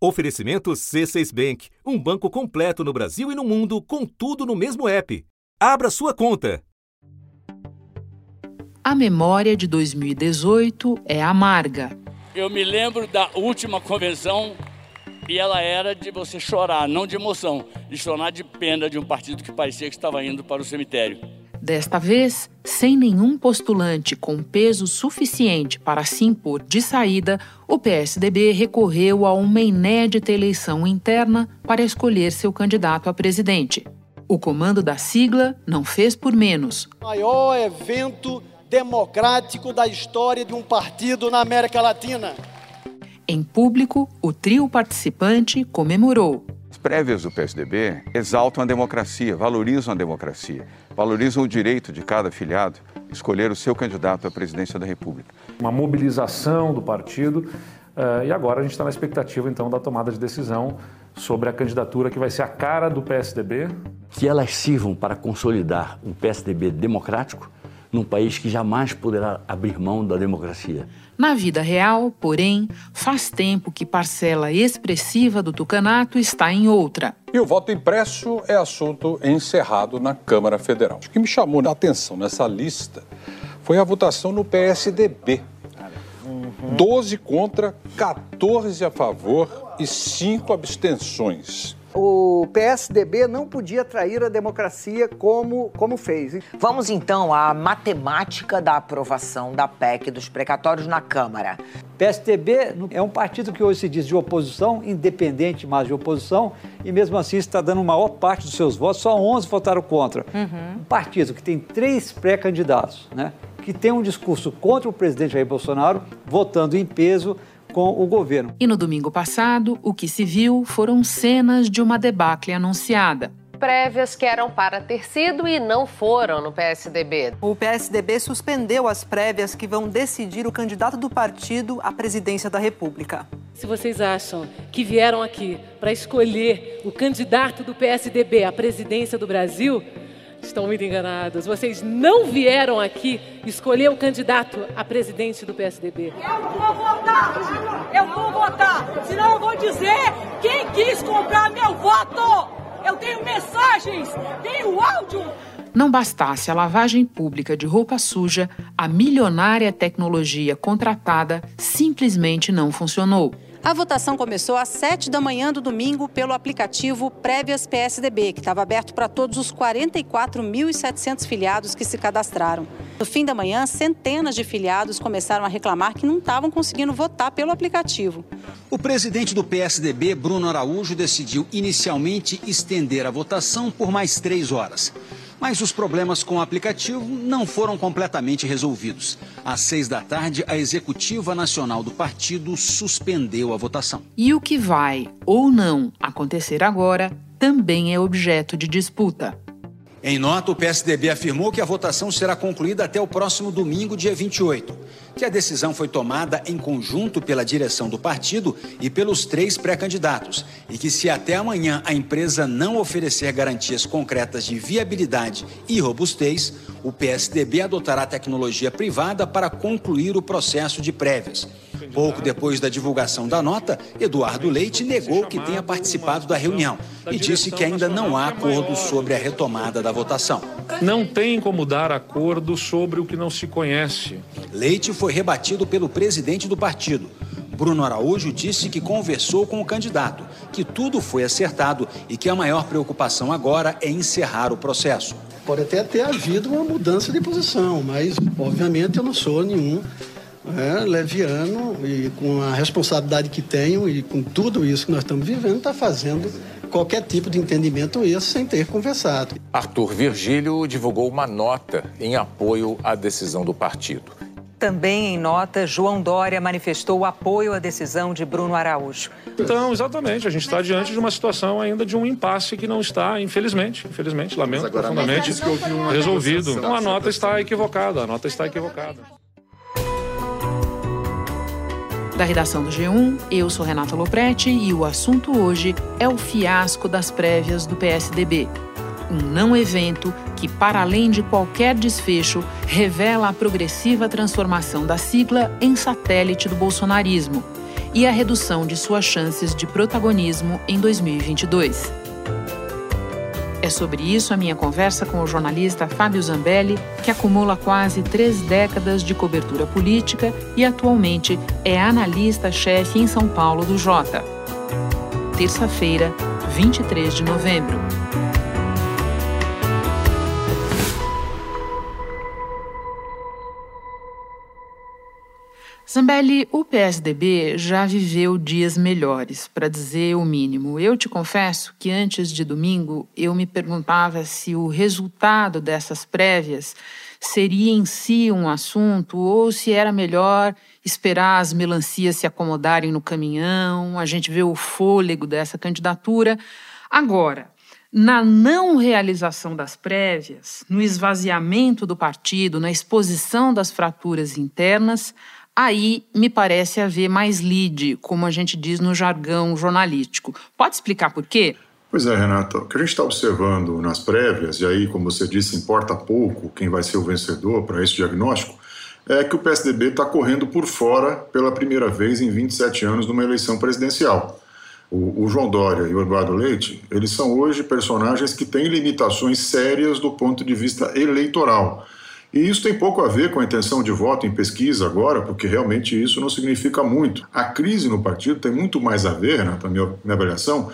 Oferecimento C6 Bank, um banco completo no Brasil e no mundo, com tudo no mesmo app. Abra sua conta. A memória de 2018 é amarga. Eu me lembro da última convenção e ela era de você chorar, não de emoção, de chorar de pena de um partido que parecia que estava indo para o cemitério. Desta vez, sem nenhum postulante com peso suficiente para se impor de saída, o PSDB recorreu a uma inédita eleição interna para escolher seu candidato a presidente. O comando da sigla não fez por menos. Maior evento democrático da história de um partido na América Latina. Em público, o trio participante comemorou. As prévias do PSDB exaltam a democracia, valorizam a democracia, valorizam o direito de cada filiado escolher o seu candidato à presidência da República. Uma mobilização do partido uh, e agora a gente está na expectativa então da tomada de decisão sobre a candidatura que vai ser a cara do PSDB. Que elas sirvam para consolidar um PSDB democrático num país que jamais poderá abrir mão da democracia. Na vida real, porém, faz tempo que parcela expressiva do tucanato está em outra. E o voto impresso é assunto encerrado na Câmara Federal. O que me chamou a atenção nessa lista foi a votação no PSDB. 12 contra, 14 a favor e 5 abstenções o PSDB não podia trair a democracia como, como fez. Vamos então à matemática da aprovação da PEC dos precatórios na Câmara. PSDB é um partido que hoje se diz de oposição, independente, mas de oposição, e mesmo assim está dando maior parte dos seus votos, só 11 votaram contra. Uhum. Um partido que tem três pré-candidatos, né? que tem um discurso contra o presidente Jair Bolsonaro, votando em peso com o governo. E no domingo passado, o que se viu foram cenas de uma debacle anunciada prévias que eram para ter sido e não foram no PSDB. O PSDB suspendeu as prévias que vão decidir o candidato do partido à presidência da República. Se vocês acham que vieram aqui para escolher o candidato do PSDB à presidência do Brasil, estão muito enganados. Vocês não vieram aqui escolher o candidato a presidente do PSDB. Eu vou votar! Eu vou votar! Senão eu vou dizer quem quis comprar meu voto! Eu tenho mensagens, tenho áudio! Não bastasse a lavagem pública de roupa suja, a milionária tecnologia contratada simplesmente não funcionou. A votação começou às 7 da manhã do domingo pelo aplicativo Prévias PSDB, que estava aberto para todos os 44.700 filiados que se cadastraram. No fim da manhã, centenas de filiados começaram a reclamar que não estavam conseguindo votar pelo aplicativo. O presidente do PSDB, Bruno Araújo, decidiu inicialmente estender a votação por mais três horas. Mas os problemas com o aplicativo não foram completamente resolvidos. Às seis da tarde, a executiva nacional do partido suspendeu a votação. E o que vai ou não acontecer agora também é objeto de disputa. Em nota, o PSDB afirmou que a votação será concluída até o próximo domingo, dia 28, que a decisão foi tomada em conjunto pela direção do partido e pelos três pré-candidatos, e que se até amanhã a empresa não oferecer garantias concretas de viabilidade e robustez, o PSDB adotará tecnologia privada para concluir o processo de prévias. Pouco depois da divulgação da nota, Eduardo Leite negou que tenha participado da reunião e disse que ainda não há acordo sobre a retomada da votação. Não tem como dar acordo sobre o que não se conhece. Leite foi rebatido pelo presidente do partido. Bruno Araújo disse que conversou com o candidato, que tudo foi acertado e que a maior preocupação agora é encerrar o processo. Pode até ter havido uma mudança de posição, mas obviamente eu não sou nenhum é, leviano e com a responsabilidade que tenho e com tudo isso que nós estamos vivendo, está fazendo qualquer tipo de entendimento isso sem ter conversado. Arthur Virgílio divulgou uma nota em apoio à decisão do partido. Também em nota, João Dória manifestou apoio à decisão de Bruno Araújo. Então, exatamente, a gente está diante de uma situação ainda de um impasse que não está, infelizmente, infelizmente, lamento profundamente, resolvido. Então, a nota está equivocada, a nota está equivocada. Da redação do G1, eu sou Renata Loprete e o assunto hoje é o fiasco das prévias do PSDB. Um não evento que, para além de qualquer desfecho, revela a progressiva transformação da sigla em satélite do bolsonarismo e a redução de suas chances de protagonismo em 2022. É sobre isso a minha conversa com o jornalista Fábio Zambelli, que acumula quase três décadas de cobertura política e atualmente é analista-chefe em São Paulo do Jota. Terça-feira, 23 de novembro. Zambelli, o PSDB já viveu dias melhores, para dizer o mínimo. Eu te confesso que antes de domingo eu me perguntava se o resultado dessas prévias seria em si um assunto ou se era melhor esperar as melancias se acomodarem no caminhão, a gente ver o fôlego dessa candidatura. Agora, na não realização das prévias, no esvaziamento do partido, na exposição das fraturas internas, aí me parece haver mais lead, como a gente diz no jargão jornalístico. Pode explicar por quê? Pois é, Renata. O que a gente está observando nas prévias, e aí, como você disse, importa pouco quem vai ser o vencedor para esse diagnóstico, é que o PSDB está correndo por fora pela primeira vez em 27 anos numa eleição presidencial. O, o, João Dória e o Eduardo Leite, eles são hoje personagens que têm limitações sérias do ponto de vista eleitoral. E isso tem pouco a ver com a intenção de voto em pesquisa agora, porque realmente isso não significa muito. A crise no partido tem muito mais a ver, na minha, minha avaliação,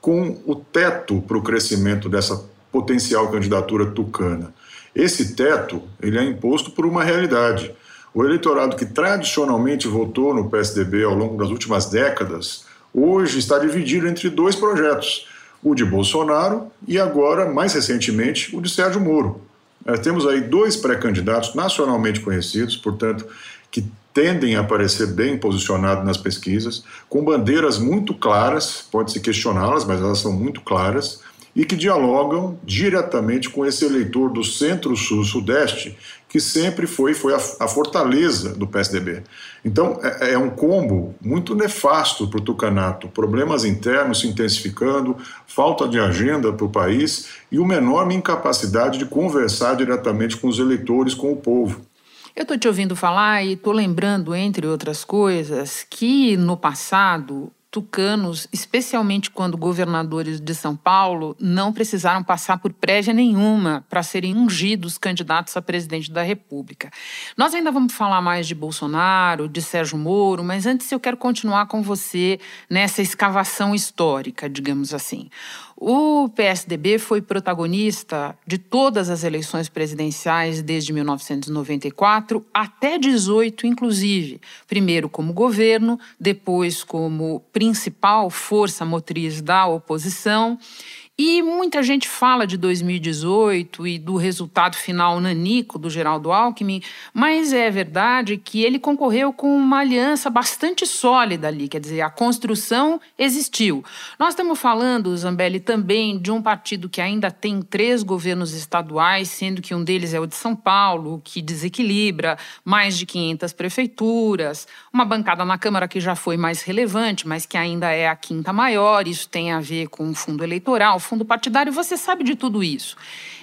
com o teto para o crescimento dessa potencial candidatura tucana. Esse teto ele é imposto por uma realidade. O eleitorado que tradicionalmente votou no PSDB ao longo das últimas décadas, hoje está dividido entre dois projetos: o de Bolsonaro e agora, mais recentemente, o de Sérgio Moro. Nós temos aí dois pré-candidatos nacionalmente conhecidos, portanto, que tendem a aparecer bem posicionados nas pesquisas, com bandeiras muito claras, pode-se questioná-las, mas elas são muito claras, e que dialogam diretamente com esse eleitor do centro-sul-sudeste, que sempre foi, foi a, a, fortaleza do PSDB. Então, é, é um combo muito nefasto para o Tucanato. Problemas internos se intensificando, falta de agenda para o país e uma enorme incapacidade de conversar diretamente com os eleitores, com o povo. Eu estou te ouvindo falar e estou lembrando, entre outras coisas, que no passado tucanos, especialmente quando governadores de São Paulo não precisaram passar por prévia nenhuma para serem ungidos candidatos a presidente da República. Nós ainda vamos falar mais de Bolsonaro, de Sérgio Moro, mas antes eu quero continuar com você nessa escavação histórica, digamos assim. O PSDB foi protagonista de todas as eleições presidenciais desde 1994 até 18, inclusive. Primeiro como governo, depois como principal força motriz da oposição e muita gente fala de 2018 e do resultado final nanico do Geraldo Alckmin, mas é verdade que ele concorreu com uma aliança bastante sólida ali, quer dizer, a construção existiu. Nós estamos falando, Zambelli, também de um partido que ainda tem três governos estaduais, sendo que um deles é o de São Paulo, que desequilibra mais de 500 prefeituras, uma bancada na Câmara que já foi mais relevante, mas que ainda é a quinta maior, isso tem a ver com o fundo eleitoral fundo partidário, você sabe de tudo isso.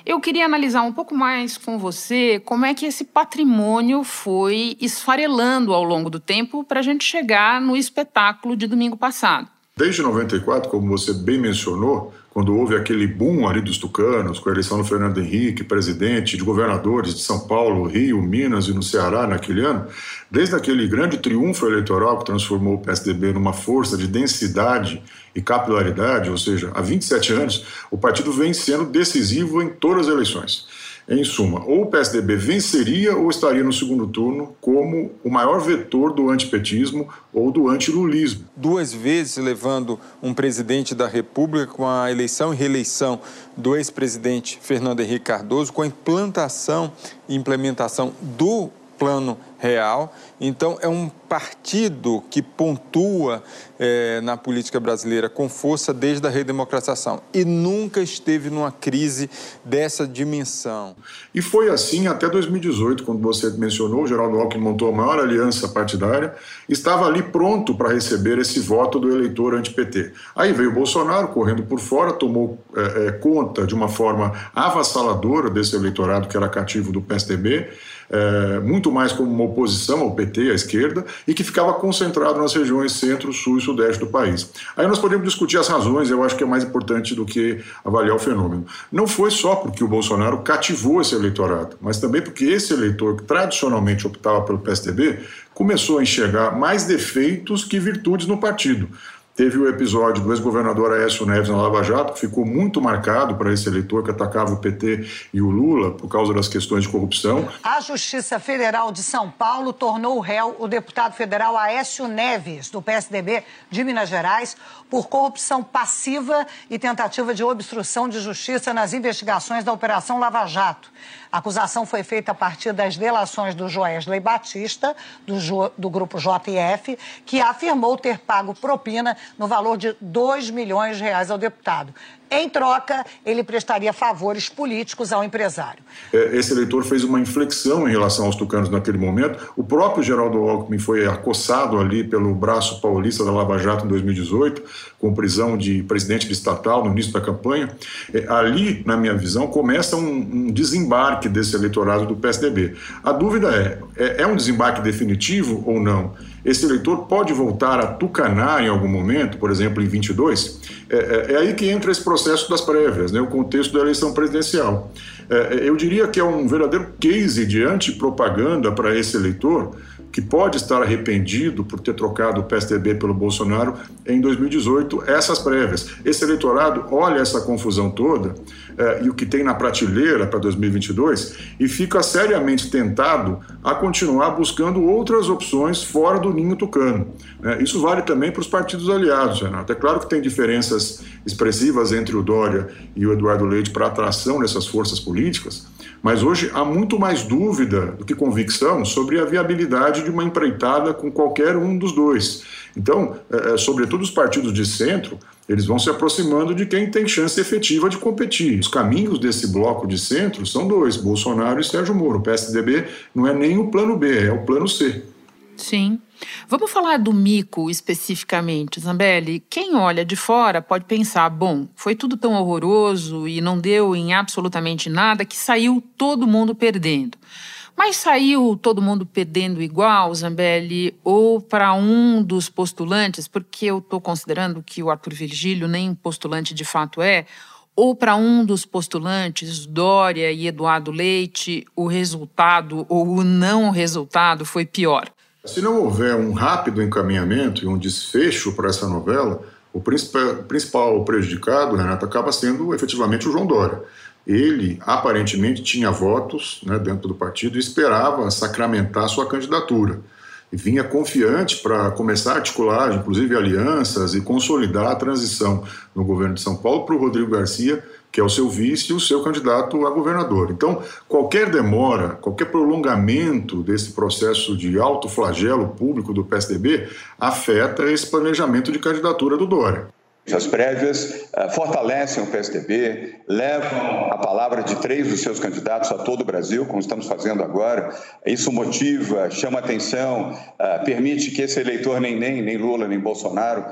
Eu queria analisar um pouco mais com você como é que esse patrimônio foi esfarelando ao longo do tempo para a gente chegar no espetáculo de domingo passado. Desde 94, como você bem mencionou, quando houve aquele boom ali dos tucanos, com a eleição do Fernando Henrique, presidente, de governadores de São Paulo, Rio, Minas e no Ceará naquele ano, desde aquele grande triunfo eleitoral que transformou o PSDB numa força de densidade e capilaridade, ou seja, há 27 anos, o partido vem sendo decisivo em todas as eleições. Em suma, ou o PSDB venceria ou estaria no segundo turno como o maior vetor do antipetismo ou do antilulismo. Duas vezes levando um presidente da República com a eleição e reeleição do ex-presidente Fernando Henrique Cardoso, com a implantação e implementação do plano real. Então, é um partido que pontua é, na política brasileira com força desde a redemocratização e nunca esteve numa crise dessa dimensão. E foi assim até 2018, quando você mencionou, o Geraldo Alckmin montou a maior aliança partidária, estava ali pronto para receber esse voto do eleitor anti-PT. Aí veio o Bolsonaro correndo por fora, tomou é, é, conta de uma forma avassaladora desse eleitorado que era cativo do PSDB, é, muito mais como uma oposição ao PT, à esquerda, e que ficava concentrado nas regiões centro, sul e sudeste do país. Aí nós podemos discutir as razões, eu acho que é mais importante do que avaliar o fenômeno. Não foi só porque o Bolsonaro cativou esse eleitorado, mas também porque esse eleitor que tradicionalmente optava pelo PSDB começou a enxergar mais defeitos que virtudes no partido. Teve o episódio do ex-governador Aécio Neves na Lava Jato, que ficou muito marcado para esse eleitor que atacava o PT e o Lula por causa das questões de corrupção. A Justiça Federal de São Paulo tornou réu o deputado federal Aécio Neves, do PSDB de Minas Gerais, por corrupção passiva e tentativa de obstrução de justiça nas investigações da Operação Lava Jato. A acusação foi feita a partir das delações do Joesley Batista, do, do grupo JF, que afirmou ter pago propina no valor de 2 milhões de reais ao deputado. Em troca, ele prestaria favores políticos ao empresário. É, esse eleitor fez uma inflexão em relação aos tucanos naquele momento. O próprio Geraldo Alckmin foi acossado ali pelo braço paulista da Lava Jato em 2018, com prisão de presidente de estatal no início da campanha. É, ali, na minha visão, começa um, desembarque desse eleitorado do PSDB. A dúvida é, é, é um desembarque definitivo ou não? Esse eleitor pode voltar a tucanar em algum momento, por exemplo, em 22? É, é, é aí que entra esse processo das prévias, né, o contexto da eleição presidencial. É, é eu diria que é um verdadeiro case de antipropaganda para esse eleitor, que pode estar arrependido por ter trocado o PSDB pelo Bolsonaro em 2018, essas prévias. Esse eleitorado olha essa confusão toda eh, e o que tem na prateleira para 2022 e fica seriamente tentado a continuar buscando outras opções fora do ninho tucano. Né? Isso vale também para os partidos aliados, Renato. É claro que tem diferenças expressivas entre o Dória e o Eduardo Leite para atração dessas forças políticas, mas hoje há muito mais dúvida do que convicção sobre a viabilidade de uma empreitada com qualquer um dos dois. Então, é, é, sobretudo os partidos de centro, eles vão se aproximando de quem tem chance efetiva de competir. Os caminhos desse bloco de centro são dois: Bolsonaro e Sérgio Moro. O PSDB não é nem o plano B, é o plano C. Sim. Vamos falar do mico especificamente, Zambelli. Quem olha de fora pode pensar: bom, foi tudo tão horroroso e não deu em absolutamente nada que saiu todo mundo perdendo. Mas saiu todo mundo perdendo igual, Zambelli, ou para um dos postulantes, porque eu estou considerando que o Arthur Virgílio nem postulante de fato é, ou para um dos postulantes, Dória e Eduardo Leite, o resultado ou o não resultado foi pior? Se não houver um rápido encaminhamento e um desfecho para essa novela, o principal, prejudicado, Renato, acaba sendo efetivamente o João Dória. Ele aparentemente tinha votos né, dentro do partido e esperava sacramentar sua candidatura. E vinha confiante para começar a articular, inclusive, alianças e consolidar a transição no governo de São Paulo para o Rodrigo Garcia que é o seu vice e o seu candidato a governador. Então, qualquer demora, qualquer prolongamento desse processo de alto flagelo público do PSDB afeta esse planejamento de candidatura do Dória. As prévias uh, fortalecem o PSDB, levam a palavra de três dos seus candidatos a todo o Brasil, como estamos fazendo agora. Isso motiva, chama atenção, uh, permite que esse eleitor, nem, nem, nem Lula, nem Bolsonaro.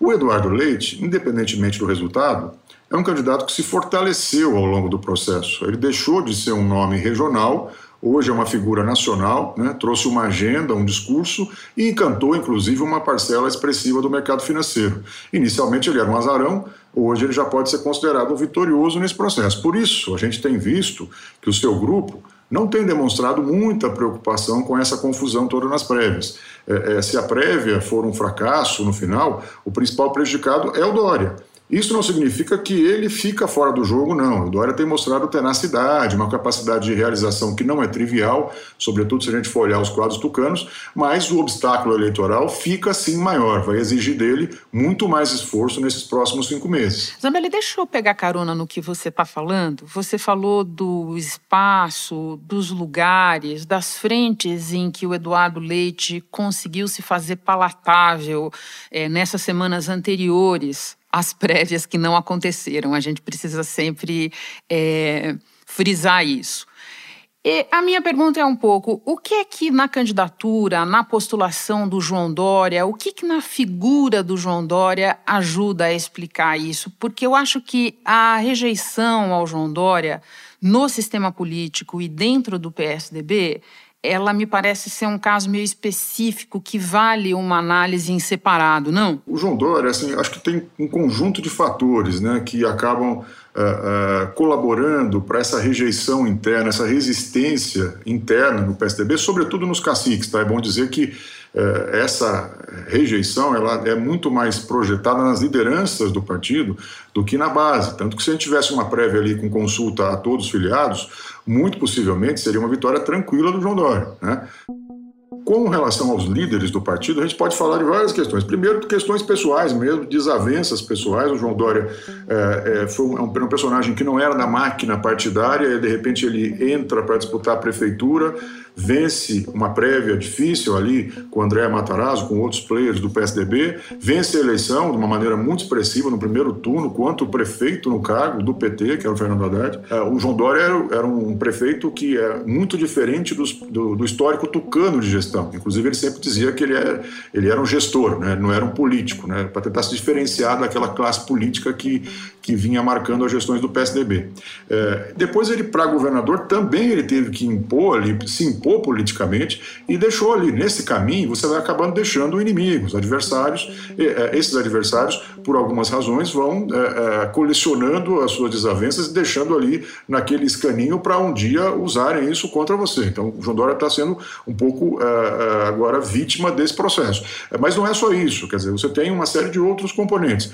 O Eduardo Leite, independentemente do resultado, é um candidato que se fortaleceu ao longo do processo. Ele deixou de ser um nome regional, hoje é uma figura nacional, né? trouxe uma agenda, um discurso e encantou, inclusive, uma parcela expressiva do mercado financeiro. Inicialmente ele era um azarão, hoje ele já pode ser considerado um vitorioso nesse processo. Por isso, a gente tem visto que o seu grupo não tem demonstrado muita preocupação com essa confusão toda nas prévias. É, é, se a prévia for um fracasso no final, o principal prejudicado é o Dória. Isso não significa que ele fica fora do jogo, não. O Dória tem mostrado tenacidade, uma capacidade de realização que não é trivial, sobretudo se a gente for olhar os quadros tucanos, mas o obstáculo eleitoral fica sim maior, vai exigir dele muito mais esforço nesses próximos cinco meses. Zambelli, deixa eu pegar carona no que você está falando. Você falou do espaço, dos lugares, das frentes em que o Eduardo Leite conseguiu se fazer palatável é, nessas semanas anteriores as prévias que não aconteceram. A gente precisa sempre é, frisar isso. E a minha pergunta é um pouco: o que é que na candidatura, na postulação do João Dória, o que, que na figura do João Dória ajuda a explicar isso? Porque eu acho que a rejeição ao João Dória no sistema político e dentro do PSDB ela me parece ser um caso meio específico que vale uma análise em separado, não? O João Dória, assim, acho que tem um conjunto de fatores né, que acabam uh, uh, colaborando para essa rejeição interna, essa resistência interna no PSDB, sobretudo nos caciques. Tá? É bom dizer que essa rejeição ela é muito mais projetada nas lideranças do partido do que na base. Tanto que se a gente tivesse uma prévia ali com consulta a todos os filiados, muito possivelmente seria uma vitória tranquila do João Dória. Né? Com relação aos líderes do partido, a gente pode falar de várias questões. Primeiro, questões pessoais mesmo, desavenças pessoais. O João Dória é, é, foi um, um, personagem que não era da máquina partidária, e de repente ele entra para disputar a prefeitura vence uma prévia difícil ali com André Matarazzo, com outros players do PSDB, vence a eleição de uma maneira muito expressiva no primeiro turno, quanto prefeito no cargo do PT, que era o Fernando Haddad. É, o João Dória era, um prefeito que é muito diferente dos, do, do, histórico tucano de gestão. Inclusive, ele sempre dizia que ele era, ele era um gestor, né? não era um político, né? para tentar se diferenciar daquela classe política que, que vinha marcando as gestões do PSDB. É, depois, ele, para governador, também ele teve que impor, ali, se impor impor politicamente e deixou ali. Nesse caminho, você vai acabando deixando inimigos, adversários. É, esses adversários, por algumas razões, vão é, é, colecionando as suas desavenças e deixando ali naquele escaninho para um dia usarem isso contra você. Então, o João Dória está sendo um pouco agora vítima desse processo. Mas não é só isso, quer dizer, você tem uma série de outros componentes.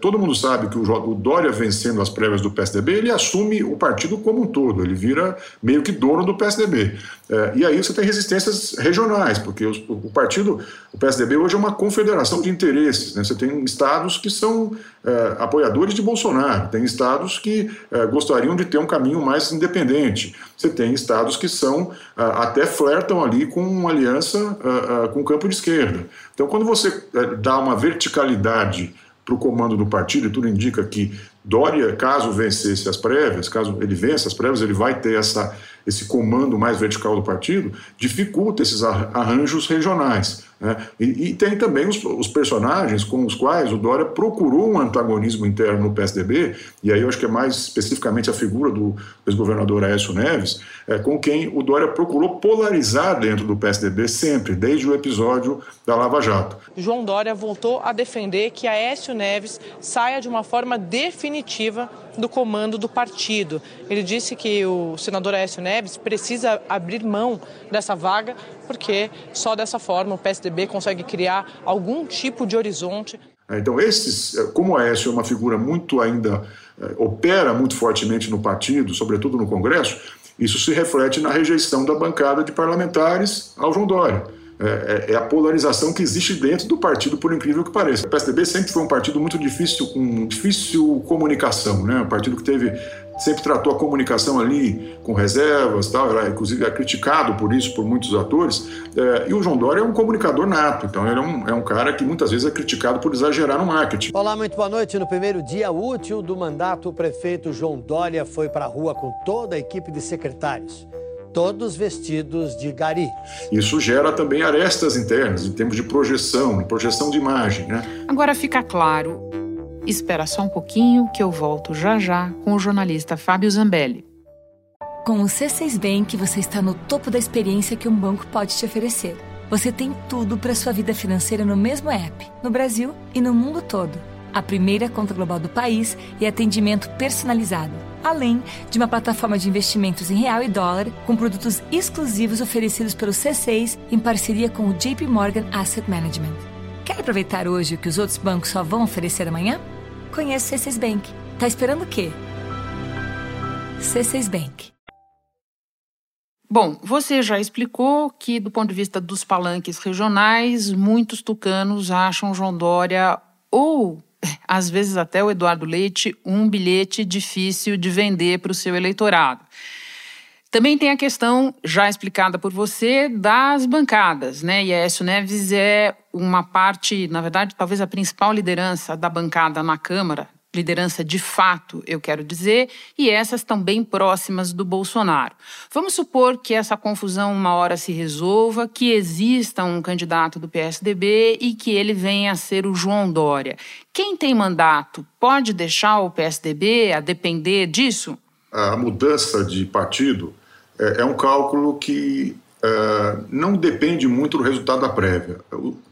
todo mundo sabe que o Dória vencendo as prévias do PSDB, ele assume o partido como um todo, ele vira meio que dono do PSDB. É, e aí você tem resistências regionais, porque os, o partido, o PSDB hoje é uma confederação de interesses. Né? Você tem estados que são é, apoiadores de Bolsonaro, tem estados que é, gostariam de ter um caminho mais independente, você tem estados que são é, até flertam ali com uma aliança é, é, com o campo de esquerda. Então, quando você dá uma verticalidade para o comando do partido, e tudo indica que Dória, caso vencesse as prévias, caso ele vença as prévias, ele vai ter essa esse comando mais vertical do partido, dificulta esses arranjos regionais. Né? E, e, tem também os, os, personagens com os quais o Dória procurou um antagonismo interno no PSDB, e aí eu acho que é mais especificamente a figura do ex-governador Aécio Neves, é, com quem o Dória procurou polarizar dentro do PSDB sempre, desde o episódio da Lava Jato. João Dória voltou a defender que Aécio Neves saia de uma forma definitiva do comando do partido. Ele disse que o senador Aécio Neves precisa abrir mão dessa vaga, porque só dessa forma o PSDB consegue criar algum tipo de horizonte. É, então, esses, é, como Aécio é uma figura muito ainda, é, opera muito fortemente no partido, sobretudo no Congresso, isso se reflete na rejeição da bancada de parlamentares ao João Dória. É, é, é, a polarização que existe dentro do partido, por incrível que pareça. O PSDB sempre foi um partido muito difícil, com difícil comunicação, né? Um partido que teve sempre tratou a comunicação ali com reservas, tal, era, inclusive é criticado por isso por muitos atores. É, e o João Dória é um comunicador nato, então ele é um, é um cara que muitas vezes é criticado por exagerar no marketing. Olá, muito boa noite. No primeiro dia útil do mandato, o prefeito João Dória foi para a rua com toda a equipe de secretários todos vestidos de gari. Isso gera também arestas internas, em termos de projeção, projeção de imagem. Né? Agora fica claro. Espera só um pouquinho que eu volto já já com o jornalista Fábio Zambelli. Com o C6 Bank, você está no topo da experiência que um banco pode te oferecer. Você tem tudo para sua vida financeira no mesmo app, no Brasil e no mundo todo. A primeira conta global do país e atendimento personalizado além de uma plataforma de investimentos em real e dólar com produtos exclusivos oferecidos pelo C6 em parceria com o JP Morgan Asset Management. Quer aproveitar hoje o que os outros bancos só vão oferecer amanhã? Conheça o C6 Bank. Tá esperando o quê? C6 Bank. Bom, você já explicou que, do ponto de vista dos palanques regionais, muitos tucanos acham João Dória ou às vezes até o Eduardo Leite, um bilhete difícil de vender para o seu eleitorado. Também tem a questão, já explicada por você, das bancadas, né? E Aécio Neves é uma parte, na verdade, talvez a principal liderança da bancada na Câmara, liderança de fato, eu quero dizer, e essas estão bem próximas do Bolsonaro. Vamos supor que essa confusão uma hora se resolva, que exista um candidato do PSDB e que ele venha a ser o João Dória. Quem tem mandato pode deixar o PSDB a depender disso? A mudança de partido é, é um cálculo que uh, não depende muito do resultado da prévia.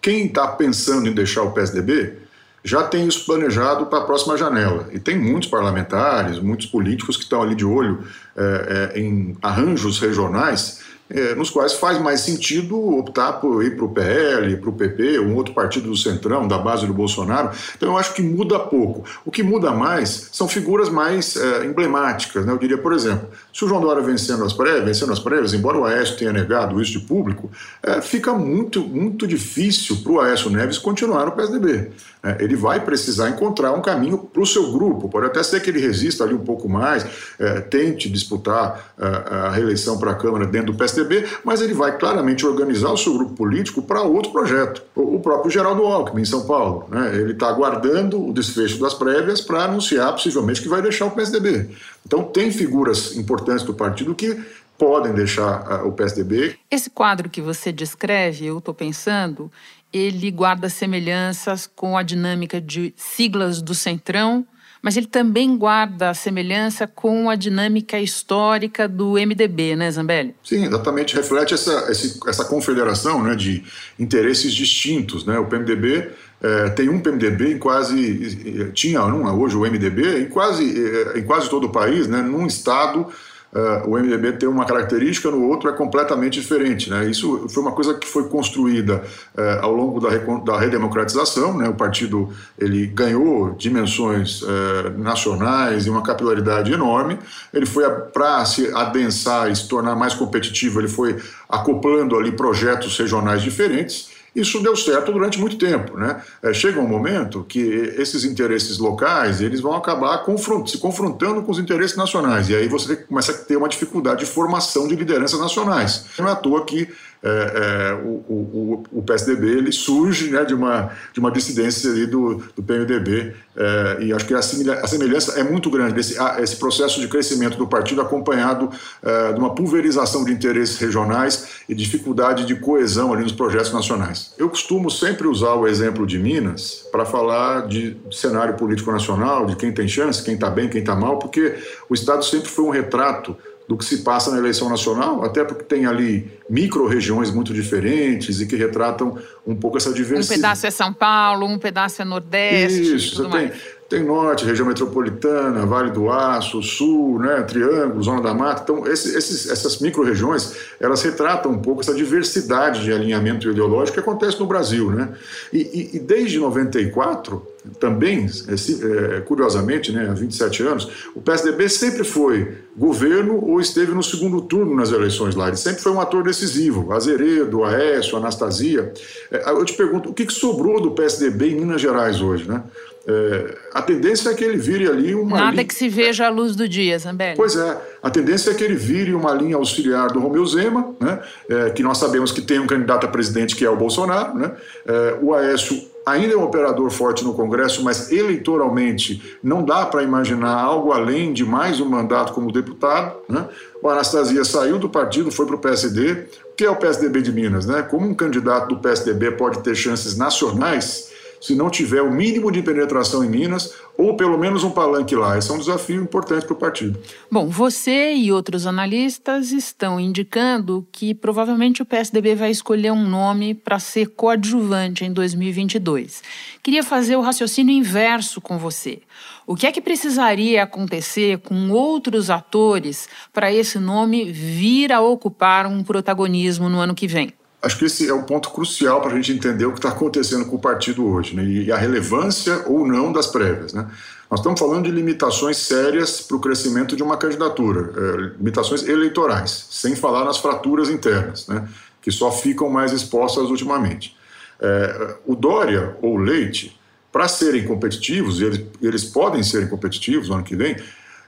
Quem está pensando em deixar o PSDB já tem isso planejado para a próxima janela. E tem muitos parlamentares, muitos políticos que estão ali de olho é, é, em arranjos regionais é, nos quais faz mais sentido optar por ir para o PL, para o PP, um outro partido do Centrão, da base do Bolsonaro. Então eu acho que muda pouco. O que muda mais são figuras mais é, emblemáticas. Né? Eu diria, por exemplo, se o João Dória vencendo as prévias, vencendo as prévias, embora o Aécio tenha negado isso de público, é, fica muito, muito difícil para o Aécio Neves continuar no PSDB. É, ele vai precisar encontrar um caminho para o seu grupo. Pode até ser que ele resista ali um pouco mais, é, tente disputar a, é, a reeleição para a Câmara dentro do PSDB, mas ele vai claramente organizar o seu grupo político para outro projeto. O, próprio Geraldo Alckmin, em São Paulo, né, ele está aguardando o desfecho das prévias para anunciar possivelmente que vai deixar o PSDB. Então, tem figuras importantes do partido que podem deixar uh, o PSDB. Esse quadro que você descreve, eu estou pensando, ele guarda semelhanças com a dinâmica de siglas do Centrão, mas ele também guarda semelhança com a dinâmica histórica do MDB, né, Zambelli? Sim, exatamente. Reflete essa, essa confederação né, de interesses distintos. Né? O PMDB é, tem um PMDB em quase. Tinha, não, hoje o MDB, em quase, é, em quase todo o país, né, num estado uh, o MDB tem uma característica, no outro é completamente diferente. Né? Isso foi uma coisa que foi construída uh, ao longo da, da redemocratização. Né? O partido ele ganhou dimensões uh, nacionais e uma capilaridade enorme. Ele foi para se adensar e se tornar mais competitivo, ele foi acoplando ali projetos regionais diferentes. Isso deu certo durante muito tempo. Né? É, chega um momento que esses interesses locais eles vão acabar confront se confrontando com os interesses nacionais. E aí você começa a ter uma dificuldade de formação de lideranças nacionais. Não é à toa que é, é, o, o, o, PSDB ele surge né, de, uma, de uma dissidência ali do, do PMDB é, e acho que a, semelhança é muito grande esse, esse processo de crescimento do partido acompanhado é, de uma pulverização de interesses regionais e dificuldade de coesão ali nos projetos nacionais. Eu costumo sempre usar o exemplo de Minas para falar de cenário político nacional, de quem tem chance, quem está bem, quem está mal, porque o Estado sempre foi um retrato do que se passa na eleição nacional, até porque tem ali micro-regiões muito diferentes e que retratam um pouco essa diversidade. Um pedaço é São Paulo, um pedaço é Nordeste. Isso, você tem, tem Norte, região metropolitana, Vale do Aço, Sul, né, Triângulo, Zona da Mata. Então, esse, esses, essas micro-regiões, elas retratam um pouco essa diversidade de alinhamento ideológico que acontece no Brasil. Né? E, e, e desde 94, também, é, curiosamente, né, há 27 anos, o PSDB sempre foi governo ou esteve no segundo turno nas eleições lá. Ele sempre foi um ator decisivo. Azeredo, Aécio, Anastasia. É, eu te pergunto, o que sobrou do PSDB em Minas Gerais hoje? Né? É, a tendência é que ele vire ali uma. Nada linha... que se veja à luz do dia, Zambelli. Pois é, a tendência é que ele vire uma linha auxiliar do Romeu Zema, né? É, que nós sabemos que tem um candidato a presidente que é o Bolsonaro. Né? É, o Aécio ainda é um operador forte no Congresso, mas eleitoralmente não dá para imaginar algo além de mais um mandato como deputado. Né? O Anastasia saiu do partido, foi para o PSD. Que é o PSDB de Minas? Né? Como um candidato do PSDB pode ter chances nacionais se não tiver o mínimo de penetração em Minas ou pelo menos um palanque lá. Esse é um desafio importante para o partido. Bom, você e outros analistas estão indicando que provavelmente o PSDB vai escolher um nome para ser coadjuvante em 2022. Queria fazer o raciocínio inverso com você. O que é que precisaria acontecer com outros atores para esse nome vir a ocupar um protagonismo no ano que vem? Acho que esse é um ponto crucial para a gente entender o que está acontecendo com o partido hoje né? e a relevância ou não das prévias. Né? Nós estamos falando de limitações sérias para o crescimento de uma candidatura, é, limitações eleitorais, sem falar nas fraturas internas, né? que só ficam mais expostas ultimamente. É, o Dória ou o Leite, para serem competitivos, e eles, eles podem ser competitivos no ano que vem,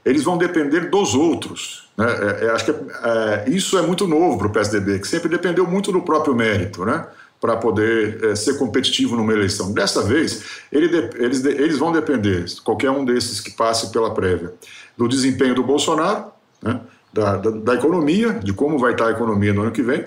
eles vão depender dos outros. Né? É, é, acho que é, isso é muito novo para o PSDB, que sempre dependeu muito do próprio mérito, né? para poder é, ser competitivo numa eleição. Dessa vez, ele de, eles, eles vão depender, qualquer um desses que passe pela prévia, do desempenho do Bolsonaro, né? da, da, da economia, de como vai estar a economia no ano que vem,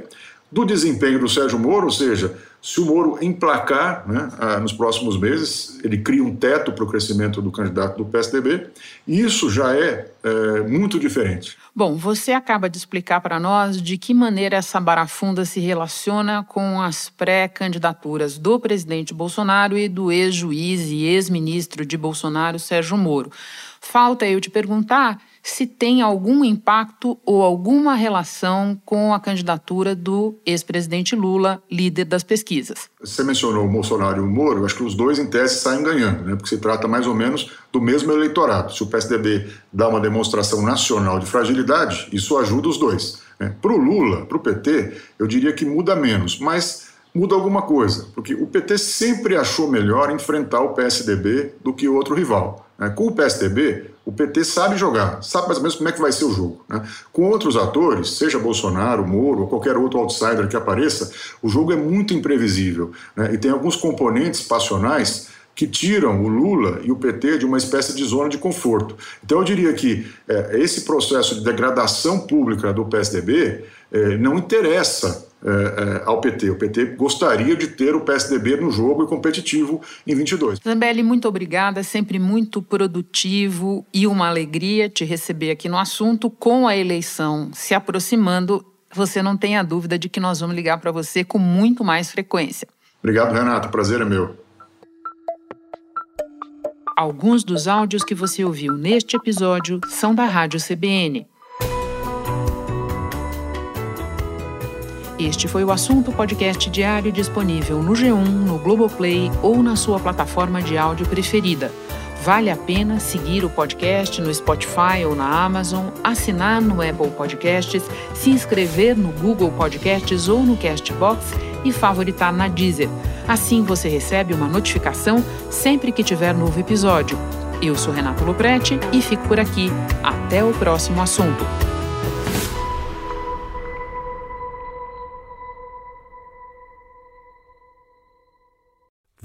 do desempenho do Sérgio Moro, ou seja, Se o Moro emplacar né, nos próximos meses, ele cria um teto para o crescimento do candidato do PSDB, e isso já é, é muito diferente. Bom, você acaba de explicar para nós de que maneira essa barafunda se relaciona com as pré-candidaturas do presidente Bolsonaro e do ex-juiz e ex-ministro de Bolsonaro, Sérgio Moro. Falta eu te perguntar se tem algum impacto ou alguma relação com a candidatura do ex-presidente Lula, líder das pesquisas. Você mencionou o Bolsonaro e o Moro, acho que os dois, em tese, saem ganhando, né? porque se trata mais ou menos do mesmo eleitorado. Se o PSDB dá uma demonstração nacional de fragilidade, isso ajuda os dois. Né? Para o Lula, para o PT, eu diria que muda menos, mas muda alguma coisa, porque o PT sempre achou melhor enfrentar o PSDB do que o outro rival. Né? Com o PSDB, o PT sabe jogar, sabe mais ou menos como é que vai ser o jogo. Né? Com outros atores, seja Bolsonaro, Moro ou qualquer outro outsider que apareça, o jogo é muito imprevisível né? e tem alguns componentes passionais que tiram o Lula e o PT de uma espécie de zona de conforto. Então eu diria que é, esse processo de degradação pública do PSDB é, não interessa é, é, ao PT. O PT gostaria de ter o PSDB no jogo e competitivo em 22. Zambelli, muito obrigada, sempre muito produtivo e uma alegria te receber aqui no assunto. Com a eleição se aproximando, você não tenha dúvida de que nós vamos ligar para você com muito mais frequência. Obrigado, Renato. Prazer é meu. Alguns dos áudios que você ouviu neste episódio são da Rádio CBN. Este foi o assunto podcast diário disponível no G1, no Globoplay ou na sua plataforma de áudio preferida. Vale a pena seguir o podcast no Spotify ou na Amazon, assinar no Apple Podcasts, se inscrever no Google Podcasts ou no Castbox e favoritar na Deezer. Assim você recebe uma notificação sempre que tiver novo episódio. Eu sou Renato Loprete e fico por aqui. Até o próximo assunto.